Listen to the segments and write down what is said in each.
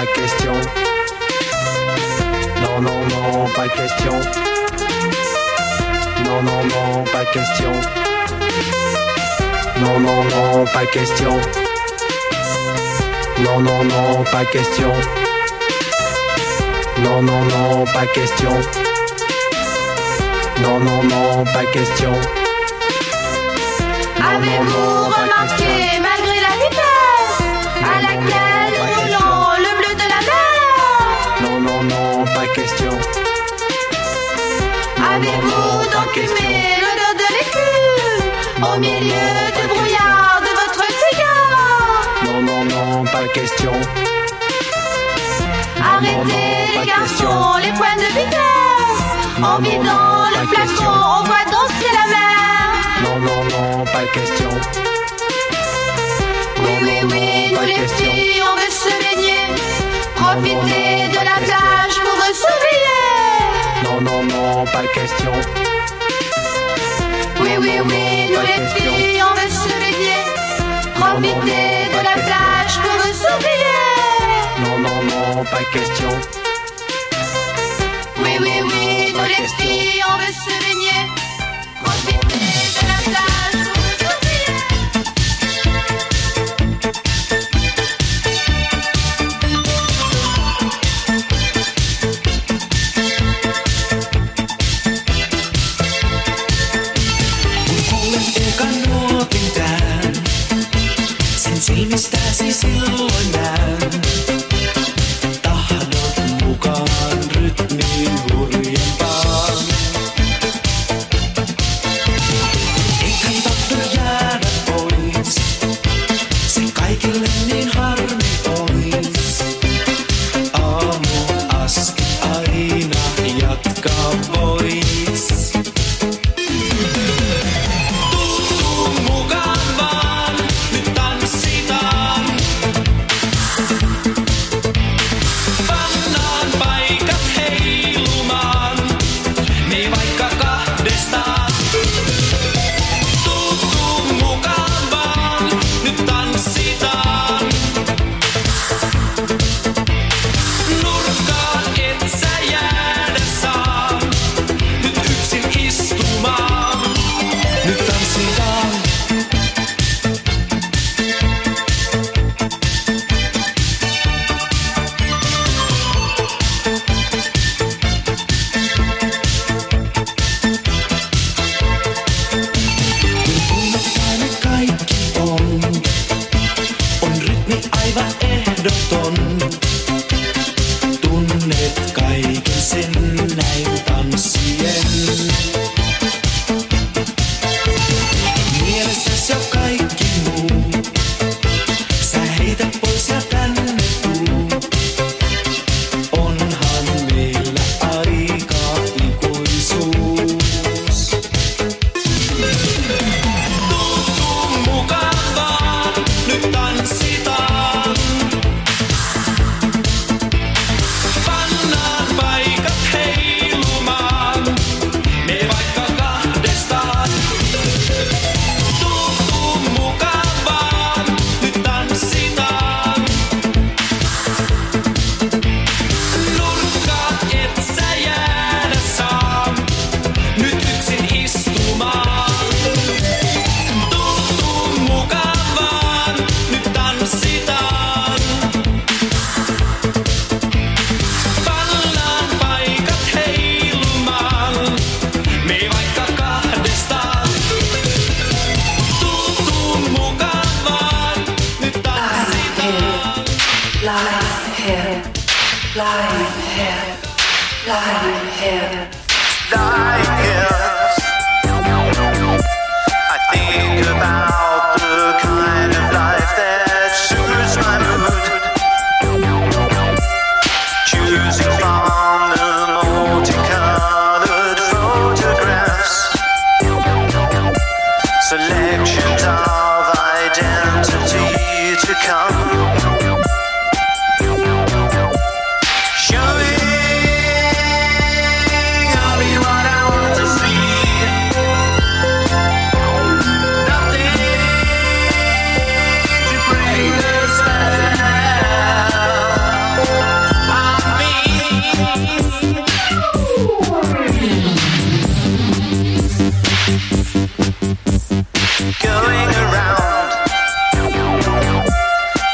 pas question. Non, non, non, pas question. Non, non, non, pas question. Non, non, non, pas question. Non, non, non, pas question. Non, non, non, pas question. Non, non, non, pas question. Avez-vous remarqué, au milieu du brouillard de votre cigare. Non, non, non, pas question. Arrêtez les garçons, les points de vitesse. En vidant le flacon, on voit danser la mer. Non, non, non, pas question. Oui, oui, oui, nous les filles, on veut se baigner. Profiter de la plage pour s'oublier Non, non, non, pas question. Oui, oui, oui, nous les filles, on veut se baigner Profiter de la plage pour s'oublier Non, non, non, pas question. Oui, oui, oui, nous les filles, on veut se baigner Profiter de la plage one night.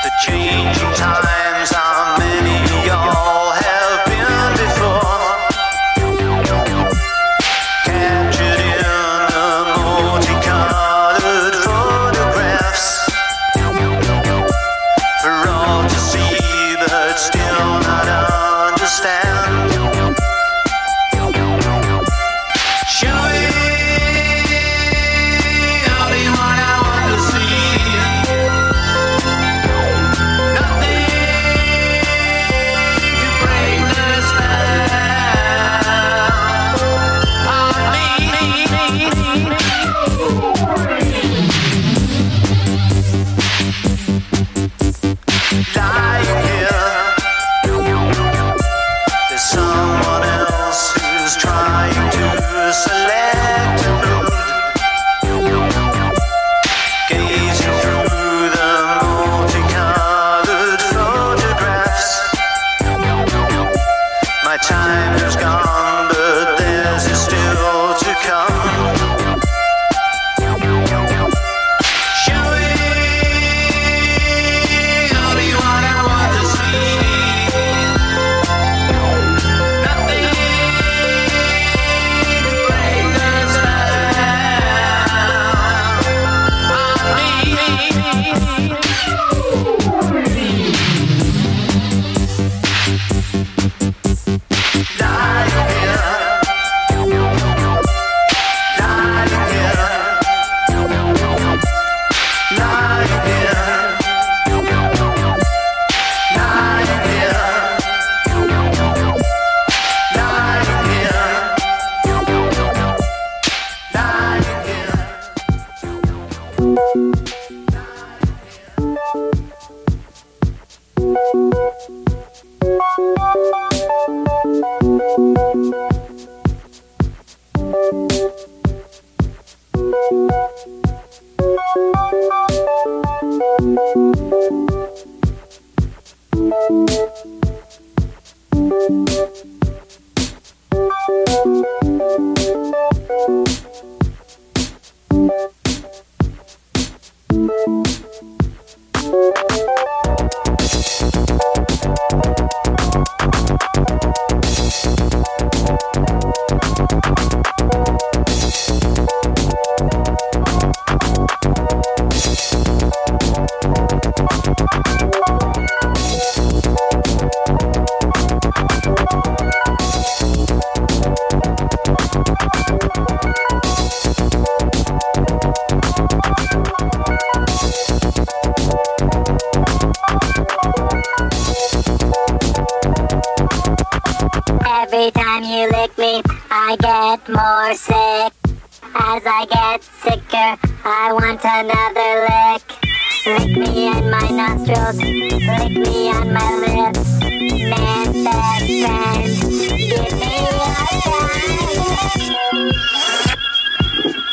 The changing times are many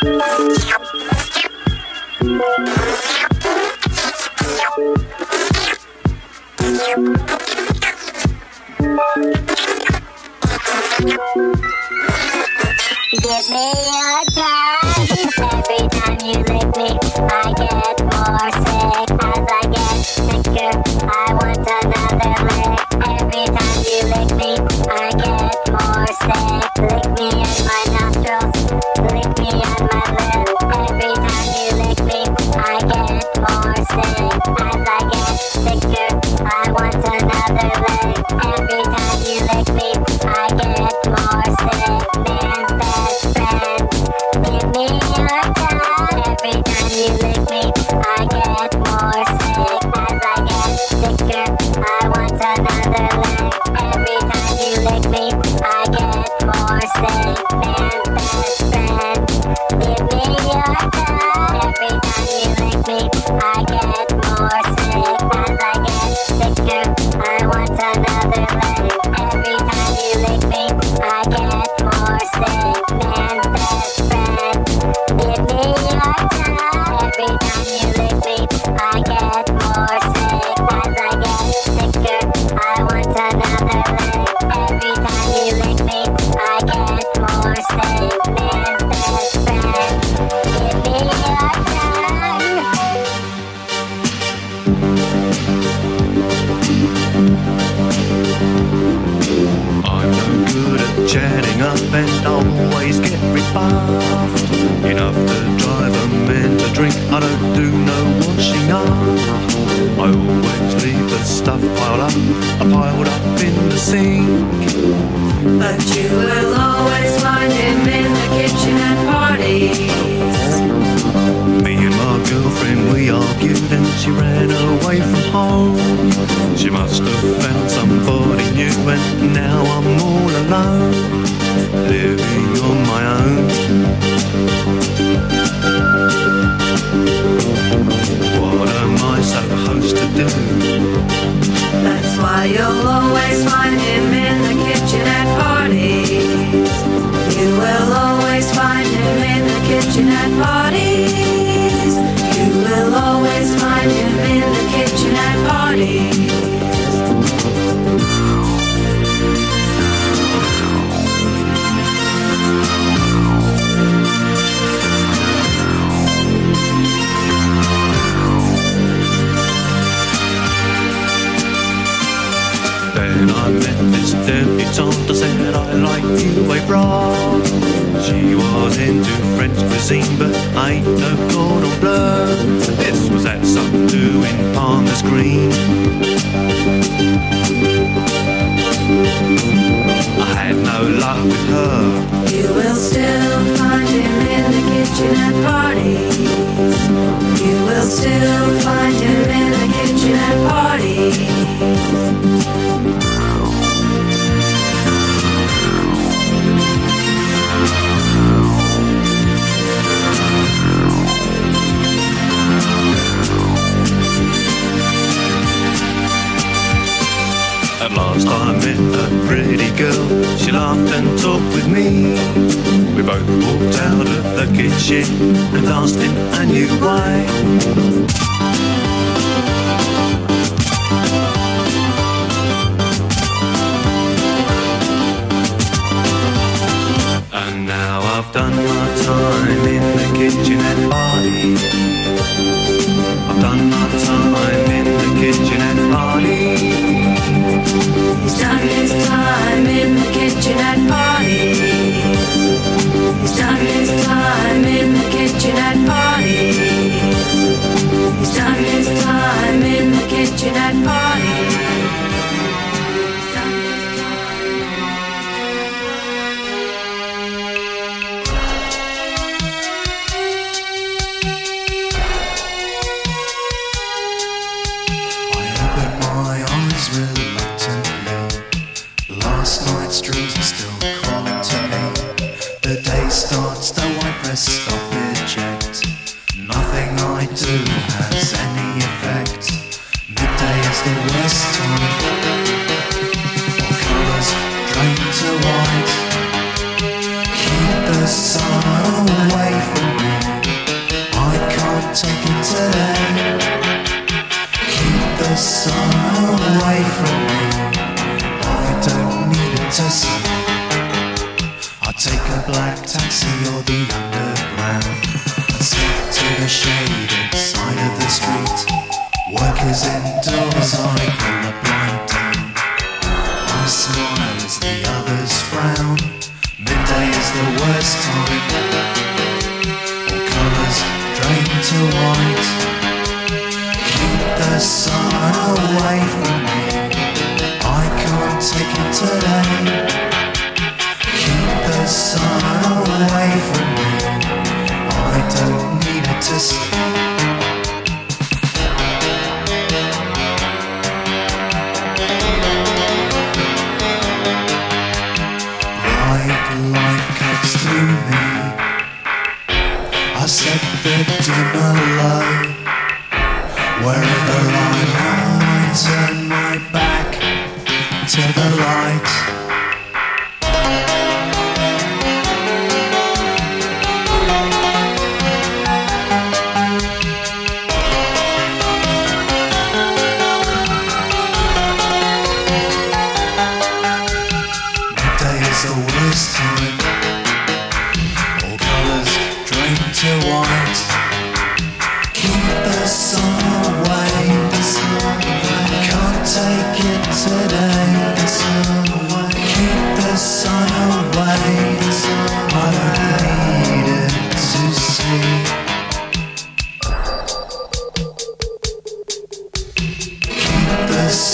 Give me a and always get rebuffed. Enough to drive a man to drink. I don't do no washing up. I always leave the stuff piled up, piled up in the sink. But you will always find him in the kitchen at parties. Me and my girlfriend, we argued and she ran away from home. She must have found somebody new and now I'm all alone, living on my own. What am I supposed to do? That's why you'll always find him in the kitchen at parties. You will always find him in the kitchen at parties. You will always find him in the kitchen at parties. I said I like you, a bra. She was into French cuisine, but I ain't no cordon bleu. This was at some do in Palmer's Green. I had no luck with her. You will still find him in the kitchen at parties. You will still find him in the kitchen at parties. Last I met a pretty girl. She laughed and talked with me. We both walked out of the kitchen and danced in a new way. And now I've done my time in the kitchen at parties. He's done his time in the kitchen at parties. He's done his time in the kitchen at parties. He's done his time in the kitchen at parties. Black taxi or the underground. Slip to the shaded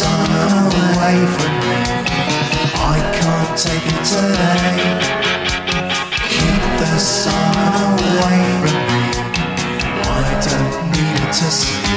away from me. I can't take it today. Keep the sun away from me. I don't need it to.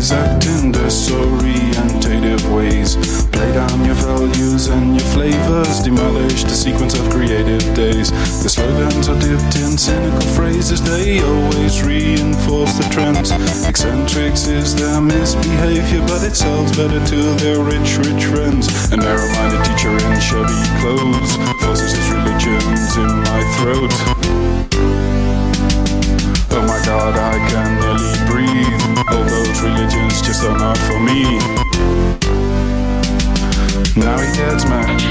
ways, act in disorientative ways. Play down your values and your flavors, demolish the sequence of creative days. The slogans are dipped in cynical phrases, they always reinforce the trends. Eccentrics is their misbehavior, but it sells better to their rich, rich friends. A narrow minded teacher in shabby clothes forces his religions in my throat. Oh my god, I can religion's just are not for me. Now he gets mad.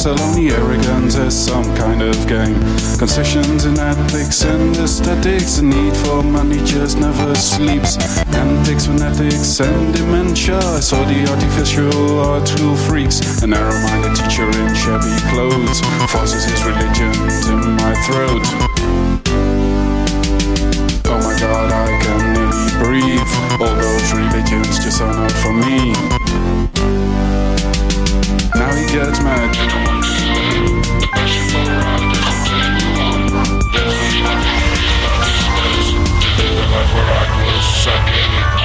saloni arrogance is some kind of game. Concessions in ethics and aesthetics, the need for money just never sleeps. Antics, fanatics, and dementia. So the artificial are true freaks. A narrow minded teacher in shabby clothes forces his religion to my throat. Oh my god, I can nearly breathe. All those religions just are not for me everybody gets mad. Suck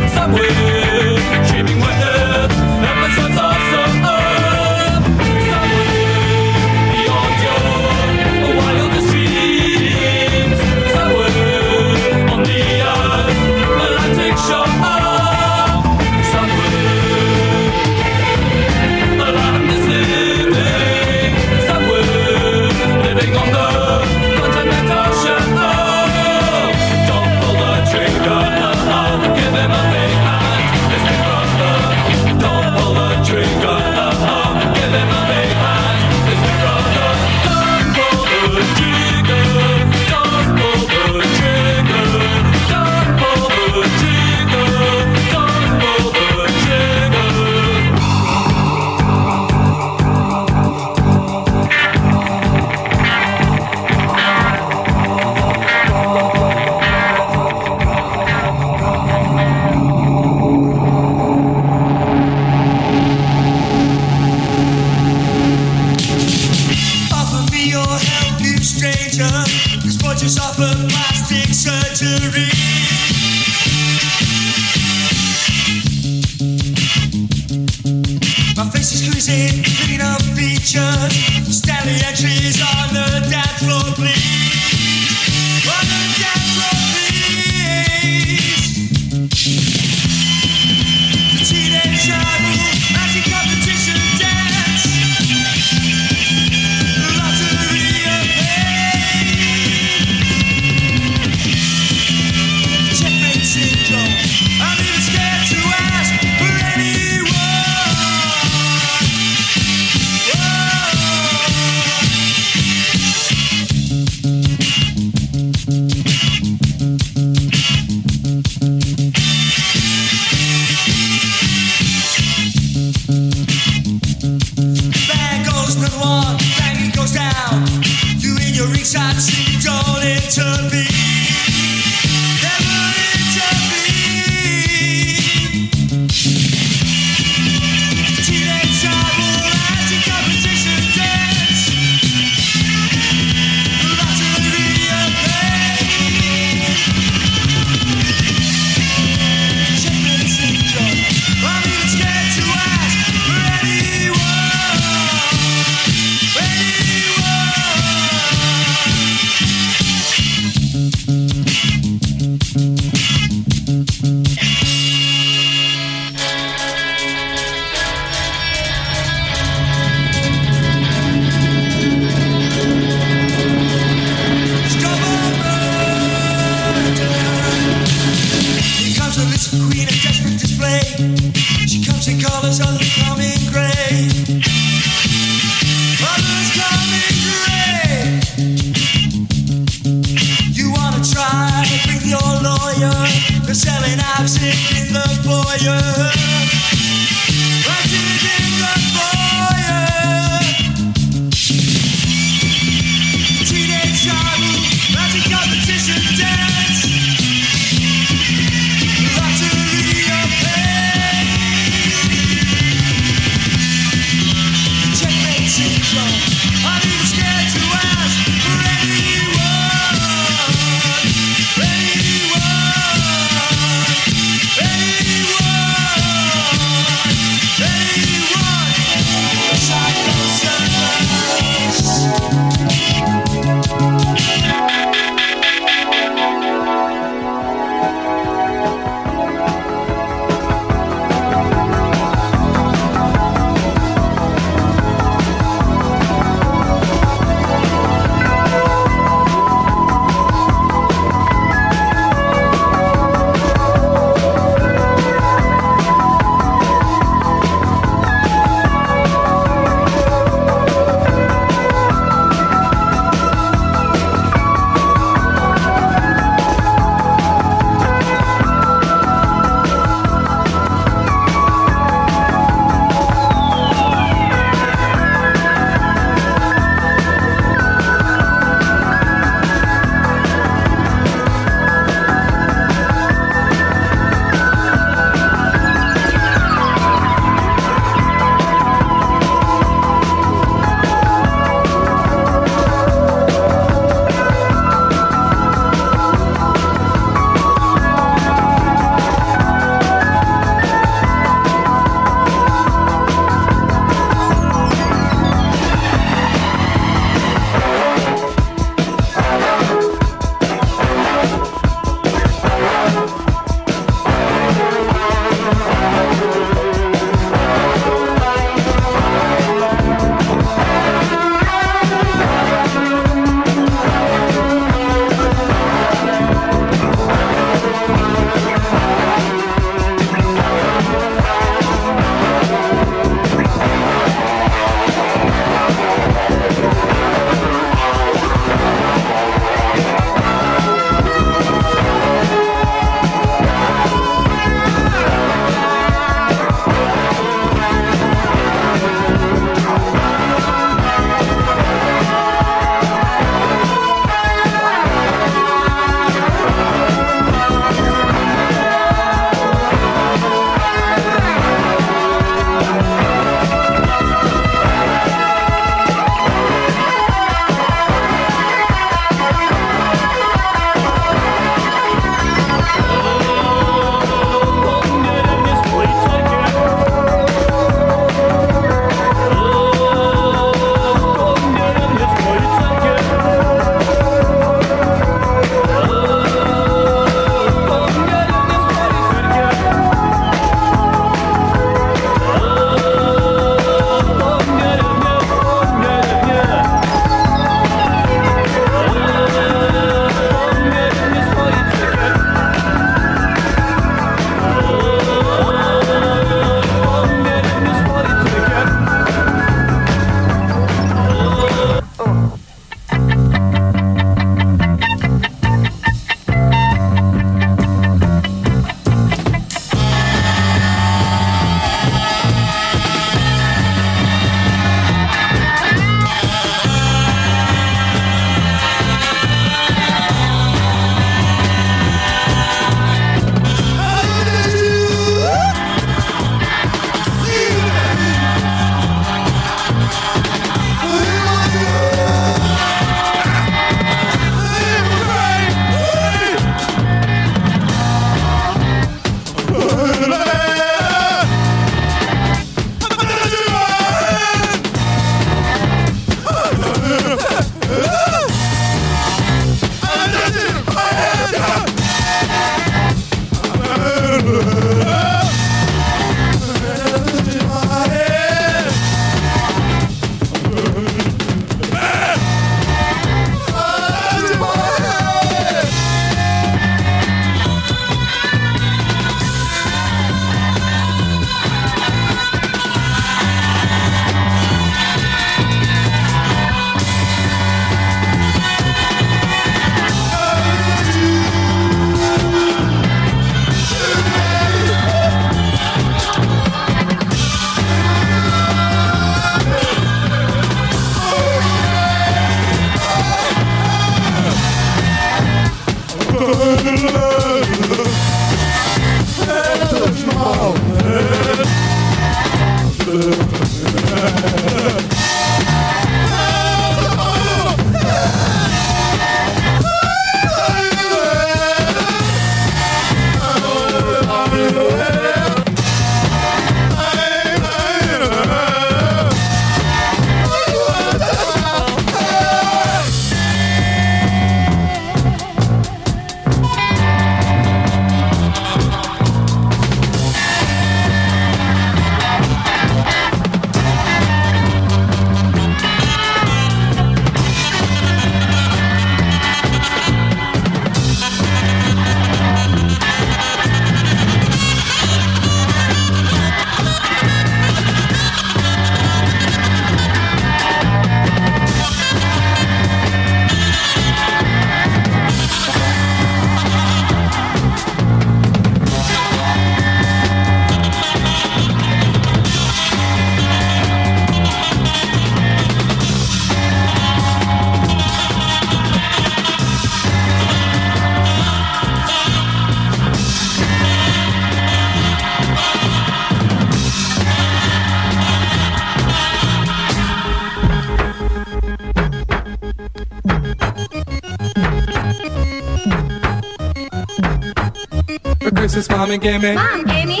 Mommy gave me Mom gave me.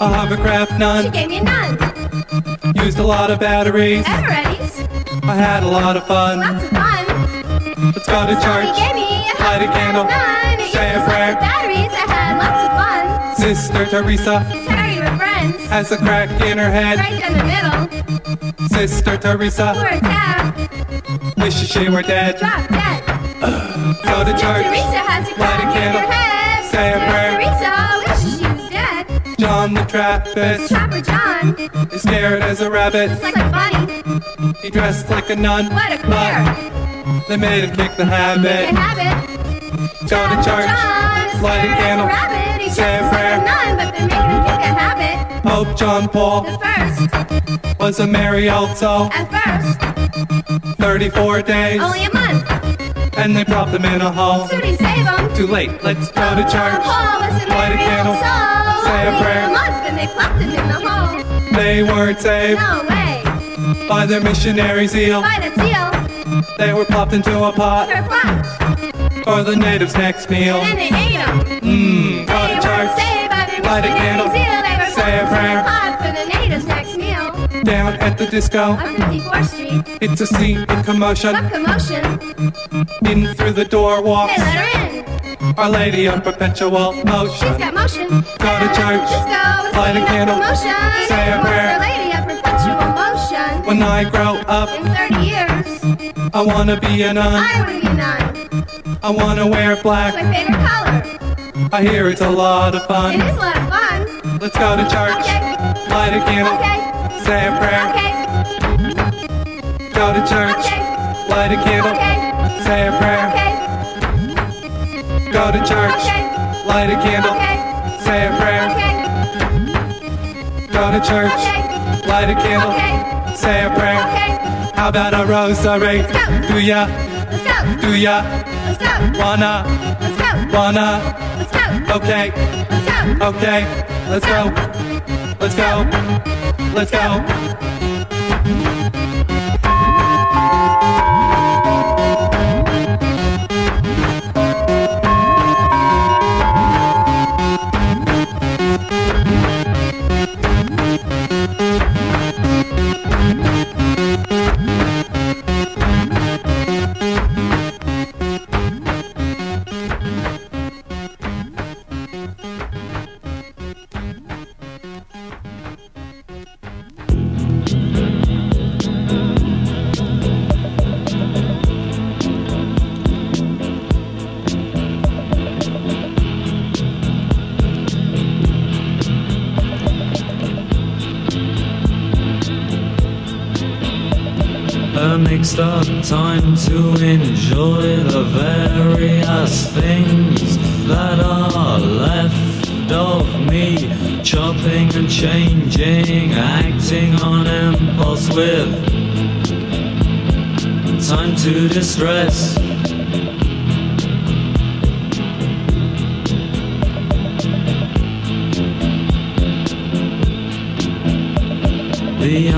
a hovercraft She nun. gave me a nun. Used a lot of batteries. Eveready's. I had a lot of fun. Lots of fun. Let's go to Mommy church. gave me a Light a candle. It Say a prayer. Batteries. I had lots of fun. Sister Teresa Terry with friends. has a crack in her head. Right down the middle. Sister Teresa a tap. wishes she were dead. Drop dead. Go to church. Teresa has a Light a crack in candle. her head. Say a prayer. John the Trappist Trapper John. is scared as a rabbit. It's like a bunny. He dressed like a nun. What a queer. They made him kick the habit. have it. Go to church. John a candle. rabbit. He a dresses like nun, but they're making him kick a habit. Pope John Paul The first, was a merry soul. at first, 34 days. only a month. And they dropped him in a hole. So they save him. Too late. Let's go to church. Paul was a Light a candle. old Say a prayer. and they plopped him in the hole. They weren't saved No way. by their missionary zeal. By the seal, They were plopped into a pot for the natives' next meal. And they ate him. Mmm, go They to were church. saved by their Light a missionary candle. zeal. They were Say a prayer. pot for the natives' next meal. Down at the disco, On 54th Street, it's a scene in commotion. what commotion? In through the door They walks let her in. Our Lady of Perpetual Motion. She's got motion. Go to church. Disco is Light a candle. Motion. Say a prayer. Our Lady of Perpetual Motion. When I grow up, In 30 years, I wanna be a nun. I would be a nun. I wanna wear It's black. my favorite color. I hear it's a lot of fun. is a lot of fun. Let's go to church. Okay. Light a candle. Okay. Say a prayer. Okay. Go to church. Okay. Light a candle. Okay. Say a prayer. Okay. Go to church. Okay. Light a candle. Okay. Say a prayer. Okay. Go to church. Okay. Light a candle. Okay. Say a prayer. Okay. How about a rosary? Do ya? Let's go. Do ya? Let's go. Wanna? Let's go. Wanna? Let's go. Okay. Let's go. Okay. Let's go. Let's go. Let's go. Time to enjoy the various things that are left of me. Chopping and changing, acting on impulse with time to distress. The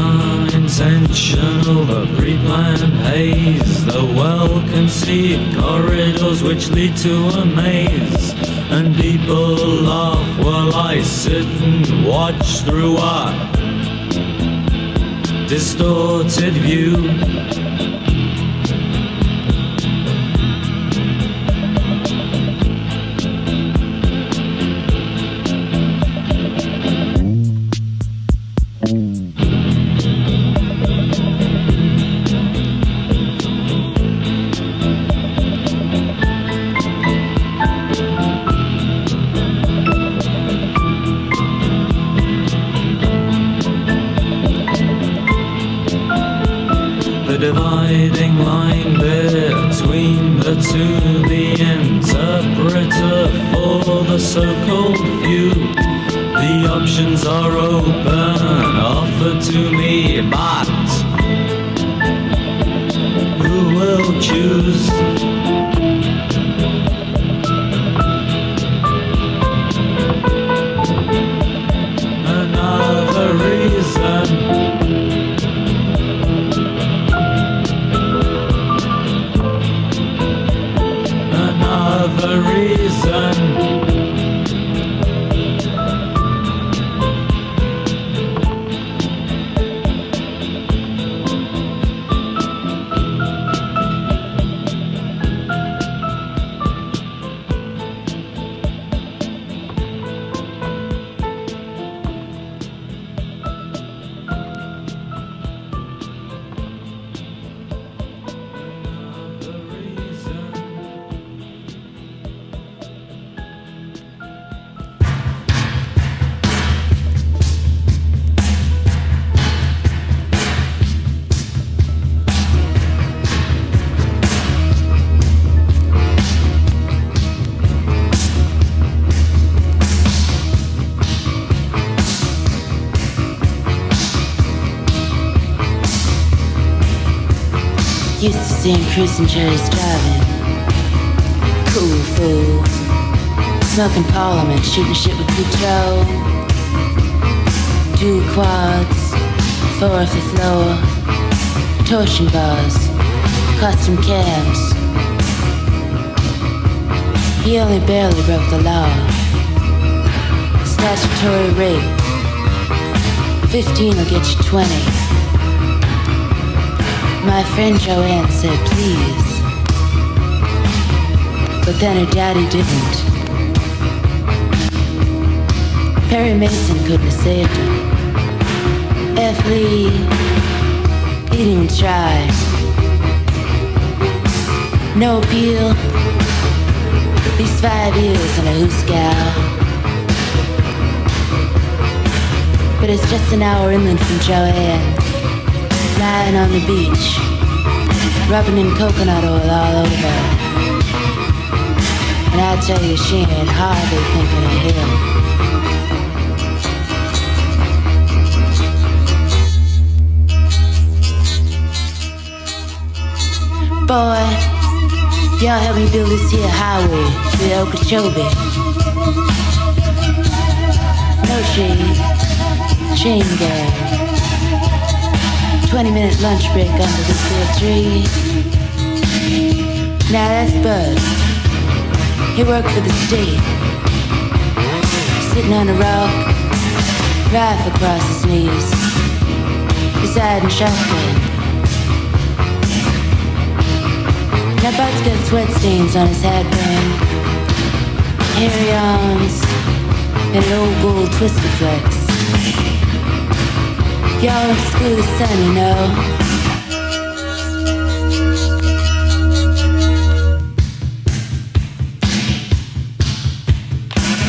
unintentional but pre-planned haze. The well-conceived corridors which lead to a maze. And people laugh while I sit and watch through a distorted view two, the interpreter for the so-called Bars, custom cams. He only barely broke the law. Statutory rape. 15 will get you 20. My friend Joanne said please. But then her daddy didn't. Perry Mason couldn't have saved him. F. Lee, didn't try. No appeal. Least five years in a hoosegow. But it's just an hour inland from Joanne lying on the beach, rubbing in coconut oil all over. And I tell you, she ain't hardly thinking of him. Boy, y'all help me build this here highway to Okeechobee. No shade, chain gang. 20 minute lunch break under this here tree. Now that's Bud. He worked for the state. Sitting on a rock, rifle across his knees. Beside him shotgun. Now Bud's got sweat stains on his headband. Hairy arms, and an old gold twister flex. Y'all to school son, you know.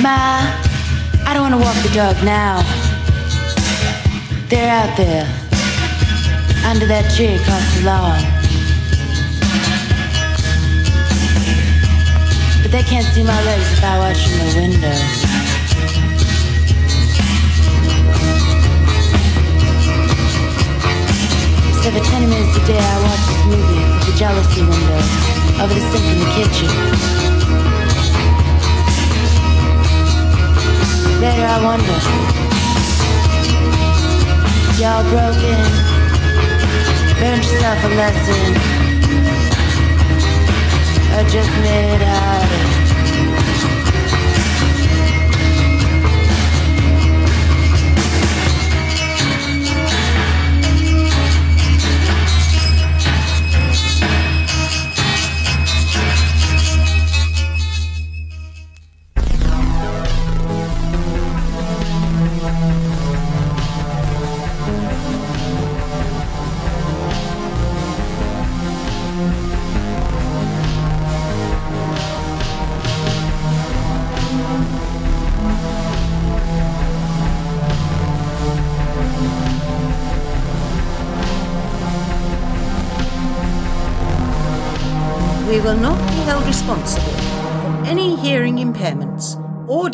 Ma, I don't want to walk the dog now. They're out there, under that tree across the lawn. They can't see my legs if I watch from the window. So for 20 minutes a day I watch this movie through the jalousie window over the sink in the kitchen. Later I wonder, y'all broken. Learn yourself a lesson. Just mid-hearted. We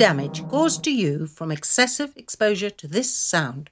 damage caused to you from excessive exposure to this sound.